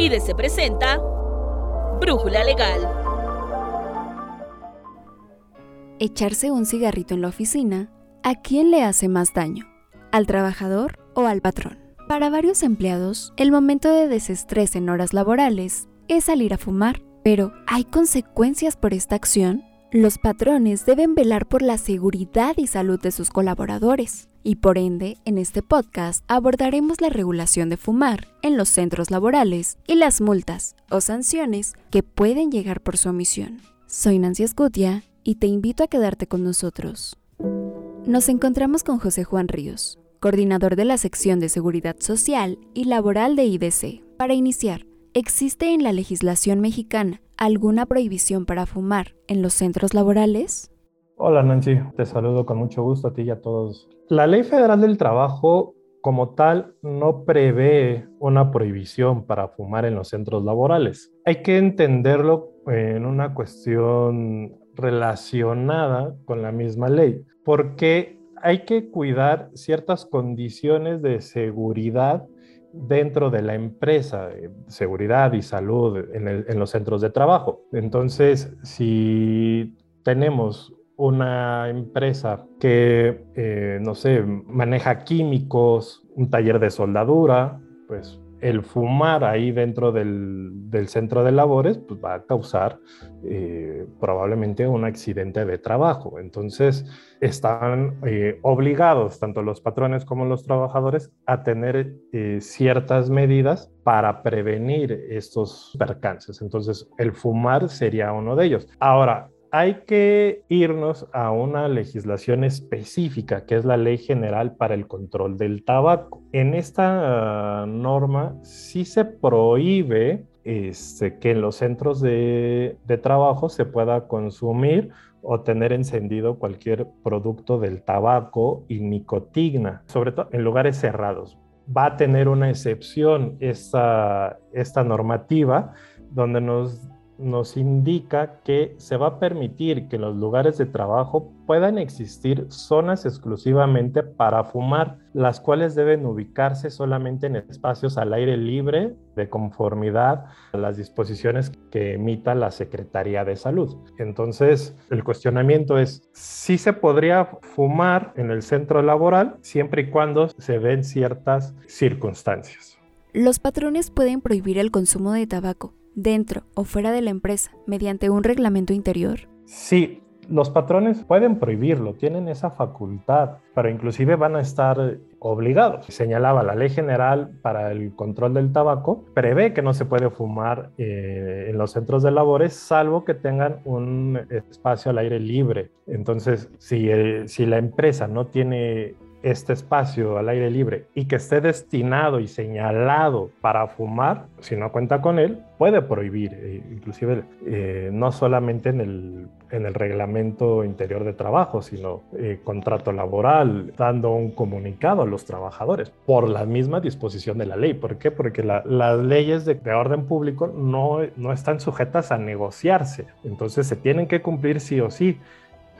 IDC presenta Brújula Legal. Echarse un cigarrito en la oficina, ¿a quién le hace más daño? ¿Al trabajador o al patrón? Para varios empleados, el momento de desestrés en horas laborales es salir a fumar, pero ¿hay consecuencias por esta acción? Los patrones deben velar por la seguridad y salud de sus colaboradores. Y por ende, en este podcast abordaremos la regulación de fumar en los centros laborales y las multas o sanciones que pueden llegar por su omisión. Soy Nancy Escutia y te invito a quedarte con nosotros. Nos encontramos con José Juan Ríos, coordinador de la sección de Seguridad Social y Laboral de IDC. Para iniciar, ¿existe en la legislación mexicana alguna prohibición para fumar en los centros laborales? Hola Nancy, te saludo con mucho gusto a ti y a todos. La Ley Federal del Trabajo como tal no prevé una prohibición para fumar en los centros laborales. Hay que entenderlo en una cuestión relacionada con la misma ley, porque hay que cuidar ciertas condiciones de seguridad dentro de la empresa, seguridad y salud en, los centros de trabajo. Entonces, si tenemos una empresa que, eh, no sé, maneja químicos, un taller de soldadura, pues el fumar ahí dentro del, centro de labores pues va a causar eh, probablemente un accidente de trabajo. Entonces, están eh, obligados, tanto los patrones como los trabajadores, a tener eh, ciertas medidas para prevenir estos percances. Entonces, el fumar sería uno de ellos. Ahora, hay que irnos a una legislación específica, que es la Ley General para el Control del Tabaco. En esta norma sí se prohíbe este, que en los centros de, de trabajo se pueda consumir o tener encendido cualquier producto del tabaco y nicotina, sobre todo en lugares cerrados. Va a tener una excepción esta, esta normativa donde nos nos indica que se va a permitir que los lugares de trabajo puedan existir zonas exclusivamente para fumar, las cuales deben ubicarse solamente en espacios al aire libre de conformidad a las disposiciones que emita la Secretaría de Salud. Entonces, el cuestionamiento es si se podría fumar en el centro laboral siempre y cuando se ven ciertas circunstancias. Los patrones pueden prohibir el consumo de tabaco dentro o fuera de la empresa mediante un reglamento interior? Sí, los patrones pueden prohibirlo, tienen esa facultad, pero inclusive van a estar obligados. Señalaba la Ley General para el Control del Tabaco, prevé que no se puede fumar eh, en los centros de labores, salvo que tengan un espacio al aire libre. Entonces, si, si la empresa no tiene este espacio al aire libre y que esté destinado y señalado para fumar, si no cuenta con él, puede prohibir, eh, inclusive eh, no solamente en el, en el reglamento interior de trabajo, sino eh, contrato laboral, dando un comunicado a los trabajadores por la misma disposición de la ley. ¿Por qué? Porque las leyes de, de, orden público no, no están sujetas a negociarse, entonces se tienen que cumplir sí o sí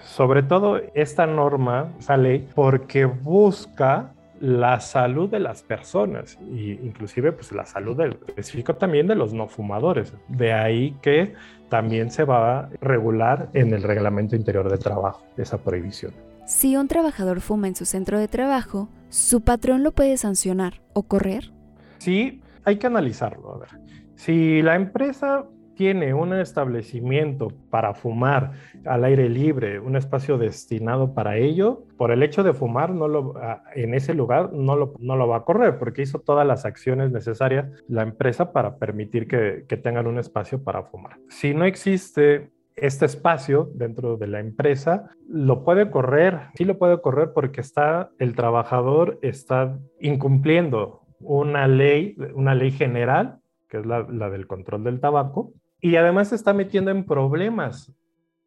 sobre todo esta norma, esa ley, porque busca la salud de las personas e inclusive pues la salud del específico también de los no fumadores. De ahí que también se va a regular en el reglamento interior de trabajo esa prohibición. Si un trabajador fuma en su centro de trabajo, ¿su patrón lo puede sancionar o correr? Sí, hay que analizarlo. A ver, si la empresa tiene un establecimiento para fumar al aire libre, un espacio destinado para ello, por el hecho de fumar no lo, ah, en ese lugar no lo, no lo va a correr porque hizo todas las acciones necesarias la empresa para permitir que, que tengan un espacio para fumar. Si no existe este espacio dentro de la empresa lo puede correr, sí lo puede correr porque está el trabajador está incumpliendo una ley, una ley general, que es la, la del control del tabaco, y además está metiendo en problemas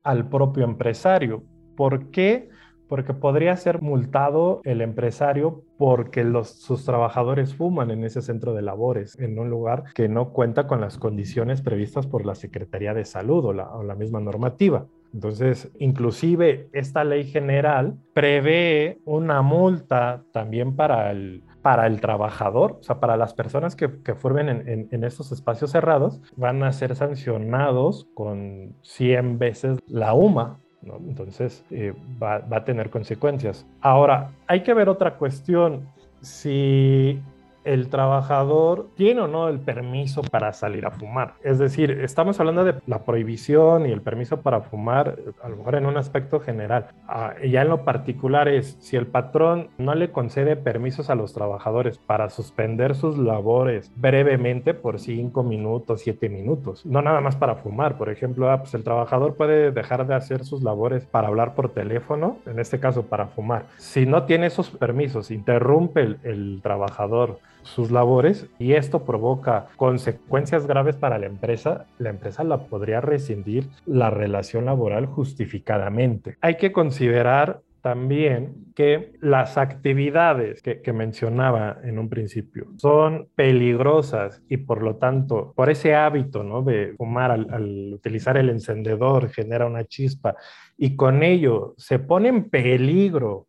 al propio empresario. ¿Por qué? Porque podría ser multado el empresario porque los, sus trabajadores fuman en ese centro de labores, en un lugar que no cuenta con las condiciones previstas por la Secretaría de Salud o la, o la misma normativa. Entonces, inclusive esta ley general prevé una multa también para el, para el trabajador, o sea, para las personas que, que formen en, en, estos espacios cerrados, van a ser sancionados con 100 veces la UMA. ¿no? Entonces, eh, va, va a tener consecuencias. Ahora, hay que ver otra cuestión. Si el trabajador tiene o no el permiso para salir a fumar. Es decir, estamos hablando de la prohibición y el permiso para fumar, a lo mejor en un aspecto general. Ah, ya en lo particular es, si el patrón no le concede permisos a los trabajadores para suspender sus labores brevemente por cinco minutos, siete minutos, no nada más para fumar, por ejemplo, ah, pues el trabajador puede dejar de hacer sus labores para hablar por teléfono, en este caso para fumar. Si no tiene esos permisos, interrumpe el, el trabajador sus labores y esto provoca consecuencias graves para la empresa, la empresa la podría rescindir la relación laboral justificadamente. Hay que considerar también que las actividades que, mencionaba en un principio son peligrosas y por lo tanto, por ese hábito ¿no? de fumar al, utilizar el encendedor genera una chispa y con ello se pone en peligro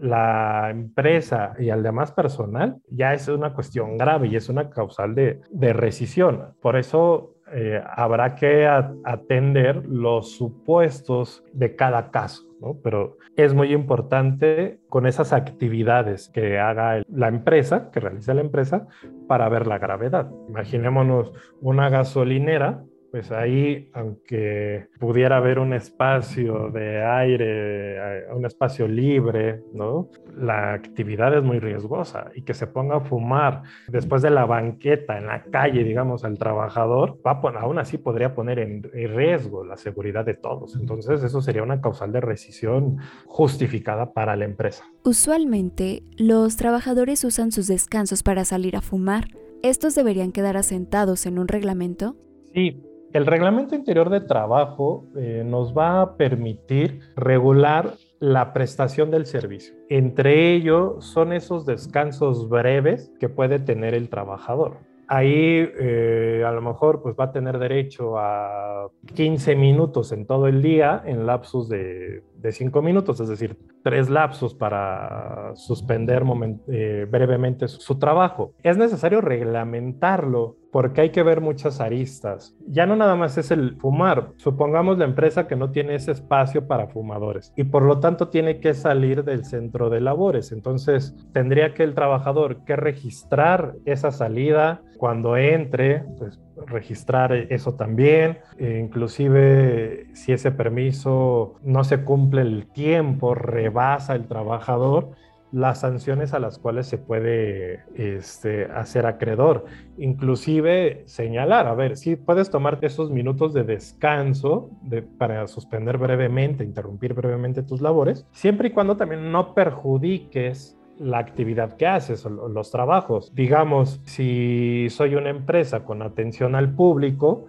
la empresa y al demás personal, ya es una cuestión grave y es una causal de, de rescisión. Por eso eh, habrá que atender los supuestos de cada caso, ¿no? Pero es muy importante con esas actividades que haga la empresa, que realiza la empresa, para ver la gravedad. Imaginémonos una gasolinera pues ahí, aunque pudiera haber un espacio de aire, eh, un espacio libre, ¿no? La actividad es muy riesgosa y que se ponga a fumar después de la banqueta en la calle, digamos, al trabajador, va aún así podría poner en riesgo la seguridad de todos. Entonces, eso sería una causal de rescisión justificada para la empresa. Usualmente, los trabajadores usan sus descansos para salir a fumar. ¿Estos deberían quedar asentados en un reglamento? Sí, el reglamento interior de trabajo eh, nos va a permitir regular la prestación del servicio. Entre ellos son esos descansos breves que puede tener el trabajador. Ahí eh, a lo mejor pues va a tener derecho a 15 minutos en todo el día en lapsos de, de 5 minutos, es decir, tres lapsos para suspender eh, brevemente su trabajo. Es necesario reglamentarlo porque hay que ver muchas aristas. Ya no nada más es el fumar. Supongamos la empresa que no tiene ese espacio para fumadores y por lo tanto tiene que salir del centro de labores. Entonces tendría que el trabajador que registrar esa salida cuando entre, pues registrar eso también, e inclusive si ese permiso no se cumple el tiempo, rebasa el trabajador, las sanciones a las cuales se puede este, hacer acreedor. Inclusive señalar, a ver, si puedes tomarte esos minutos de descanso para suspender brevemente, interrumpir brevemente tus labores, siempre y cuando también no perjudiques la actividad que haces o los trabajos. Digamos, si soy una empresa con atención al público,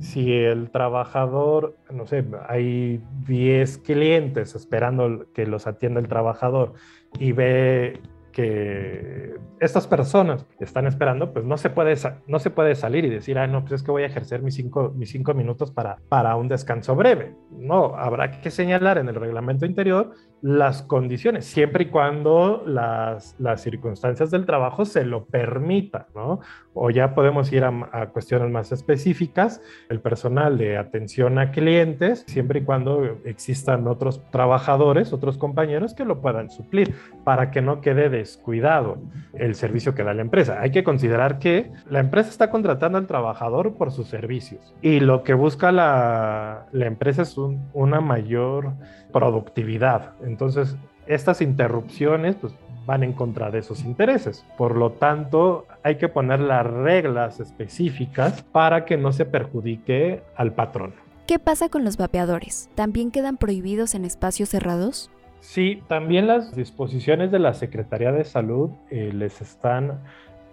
si el trabajador, no sé, hay 10 clientes esperando que los atienda el trabajador y ve que estas personas están esperando, pues no se puede, no se puede salir y decir, ah, no, pues es que voy a ejercer mis cinco, mis cinco minutos para, para un descanso breve. No, habrá que señalar en el reglamento interior las condiciones, siempre y cuando las, las circunstancias del trabajo se lo permitan, ¿no? O ya podemos ir a, a, cuestiones más específicas, el personal de atención a clientes, siempre y cuando existan otros trabajadores, otros compañeros que lo puedan suplir, para que no quede descuidado el servicio que da la empresa. Hay que considerar que la empresa está contratando al trabajador por sus servicios y lo que busca la, la empresa es un, una mayor productividad. Entonces, estas interrupciones pues, van en contra de esos intereses. Por lo tanto, hay que poner las reglas específicas para que no se perjudique al patrón. ¿Qué pasa con los vapeadores? ¿También quedan prohibidos en espacios cerrados? Sí, también las disposiciones de la Secretaría de Salud eh, les están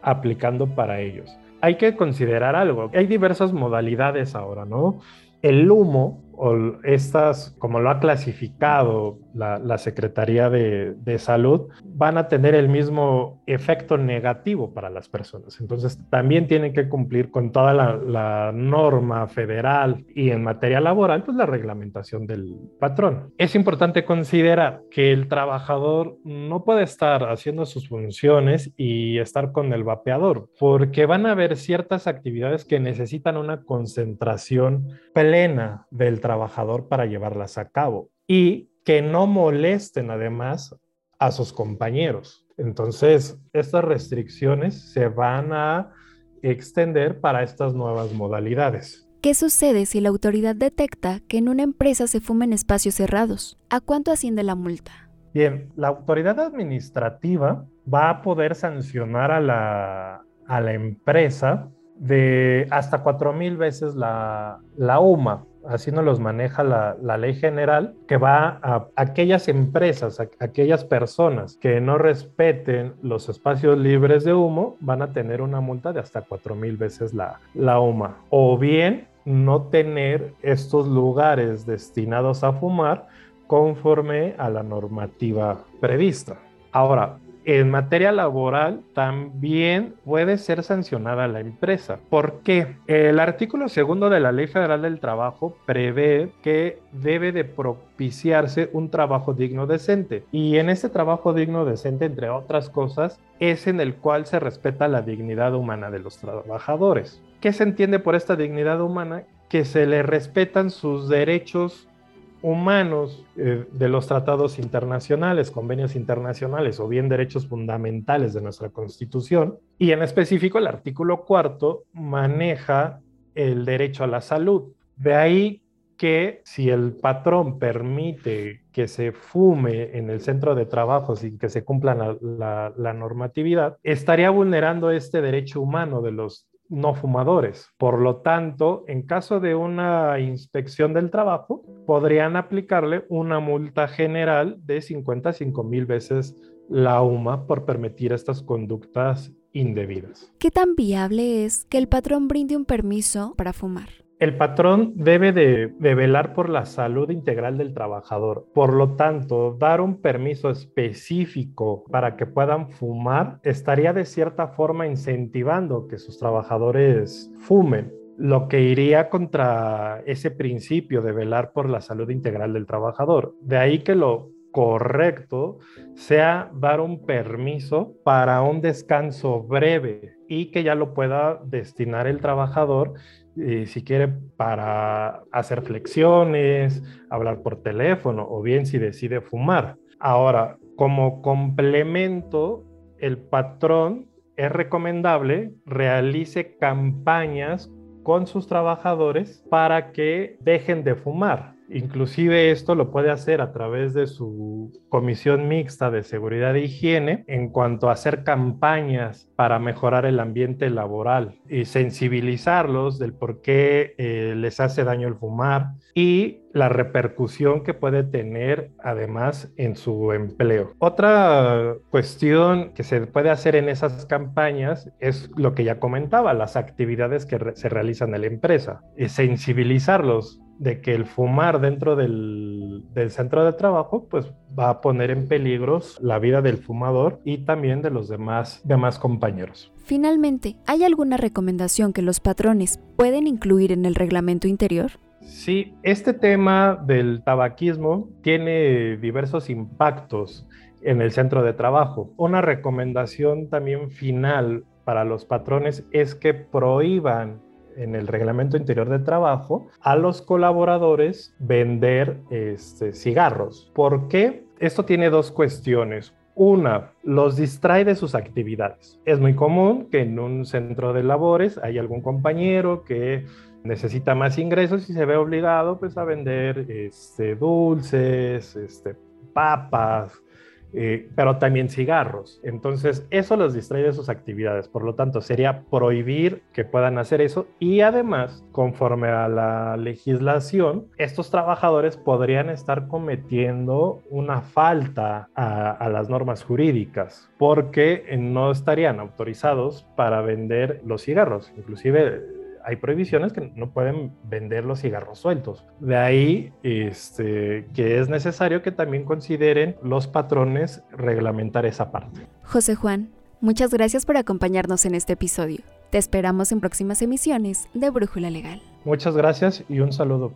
aplicando para ellos. Hay que considerar algo, hay diversas modalidades ahora, ¿no? El humo o estas, como lo ha clasificado la, Secretaría de, Salud, van a tener el mismo efecto negativo para las personas. Entonces, también tienen que cumplir con toda la, norma federal y en materia laboral, pues la reglamentación del patrón. Es importante considerar que el trabajador no puede estar haciendo sus funciones y estar con el vapeador, porque van a haber ciertas actividades que necesitan una concentración plena del trabajador para llevarlas a cabo. Y que no molesten además a sus compañeros. Entonces, estas restricciones se van a extender para estas nuevas modalidades. ¿Qué sucede si la autoridad detecta que en una empresa se fumen espacios cerrados? ¿A cuánto asciende la multa? Bien, la autoridad administrativa va a poder sancionar a la, a la empresa de hasta cuatro mil veces la, la UMA así nos los maneja la, ley general, que va a aquellas empresas, a aquellas personas que no respeten los espacios libres de humo, van a tener una multa de hasta cuatro mil veces la, la UMA. O bien no tener estos lugares destinados a fumar conforme a la normativa prevista. Ahora, en materia laboral también puede ser sancionada la empresa. ¿Por qué? El artículo segundo de la Ley Federal del Trabajo prevé que debe de propiciarse un trabajo digno decente. Y en este trabajo digno decente, entre otras cosas, es en el cual se respeta la dignidad humana de los trabajadores. ¿Qué se entiende por esta dignidad humana? Que se le respetan sus derechos humanos eh, de los tratados internacionales, convenios internacionales o bien derechos fundamentales de nuestra Constitución. Y en específico el artículo cuarto maneja el derecho a la salud. De ahí que si el patrón permite que se fume en el centro de trabajo sin que se cumpla la, la, normatividad, estaría vulnerando este derecho humano de los no fumadores. Por lo tanto, en caso de una inspección del trabajo, podrían aplicarle una multa general de 55 mil veces la UMA por permitir estas conductas indebidas. ¿Qué tan viable es que el patrón brinde un permiso para fumar? El patrón debe de, velar por la salud integral del trabajador. Por lo tanto, dar un permiso específico para que puedan fumar estaría de cierta forma incentivando que sus trabajadores fumen lo que iría contra ese principio de velar por la salud integral del trabajador. De ahí que lo correcto sea dar un permiso para un descanso breve y que ya lo pueda destinar el trabajador eh, si quiere para hacer flexiones, hablar por teléfono o bien si decide fumar. Ahora, como complemento, el patrón es recomendable realice campañas con sus trabajadores para que dejen de fumar. Inclusive esto lo puede hacer a través de su comisión mixta de seguridad e higiene en cuanto a hacer campañas para mejorar el ambiente laboral y sensibilizarlos del por qué eh, les hace daño el fumar y la repercusión que puede tener además en su empleo. Otra cuestión que se puede hacer en esas campañas es lo que ya comentaba, las actividades que se realizan en la empresa, y sensibilizarlos de que el fumar dentro del, centro de trabajo pues va a poner en peligro la vida del fumador y también de los demás, demás compañeros. Finalmente, ¿hay alguna recomendación que los patrones pueden incluir en el reglamento interior? Sí, este tema del tabaquismo tiene diversos impactos en el centro de trabajo. Una recomendación también final para los patrones es que prohíban en el reglamento interior de trabajo a los colaboradores vender este, cigarros. ¿Por qué? Esto tiene dos cuestiones. Una, los distrae de sus actividades. Es muy común que en un centro de labores hay algún compañero que necesita más ingresos y se ve obligado pues a vender este, dulces, este, papas, eh, pero también cigarros. Entonces, eso los distrae de sus actividades. Por lo tanto, sería prohibir que puedan hacer eso y además, conforme a la legislación, estos trabajadores podrían estar cometiendo una falta a, a las normas jurídicas porque no estarían autorizados para vender los cigarros. Inclusive hay prohibiciones que no pueden vender los cigarros sueltos. De ahí este, que es necesario que también consideren los patrones reglamentar esa parte. José Juan, muchas gracias por acompañarnos en este episodio. Te esperamos en próximas emisiones de Brújula Legal. Muchas gracias y un saludo.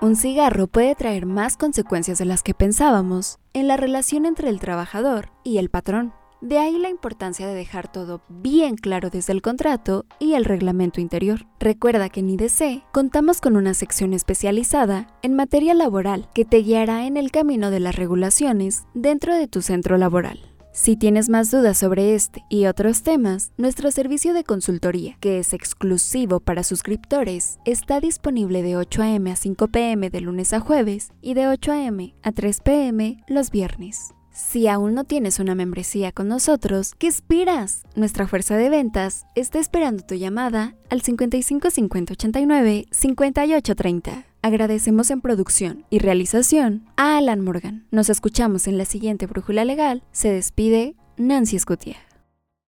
Un cigarro puede traer más consecuencias de las que pensábamos en la relación entre el trabajador y el patrón. De ahí la importancia de dejar todo bien claro desde el contrato y el reglamento interior. Recuerda que en IDC contamos con una sección especializada en materia laboral que te guiará en el camino de las regulaciones dentro de tu centro laboral. Si tienes más dudas sobre este y otros temas, nuestro servicio de consultoría, que es exclusivo para suscriptores, está disponible de 8 a.m. a 5 p.m. de lunes a jueves y de 8 a.m. a 3 p.m. los viernes. Si aún no tienes una membresía con nosotros, ¿qué esperas? Nuestra fuerza de ventas está esperando tu llamada al 55 50 89 58 30. Agradecemos en producción y realización a Alan Morgan. Nos escuchamos en la siguiente Brújula Legal. Se despide Nancy Escutia.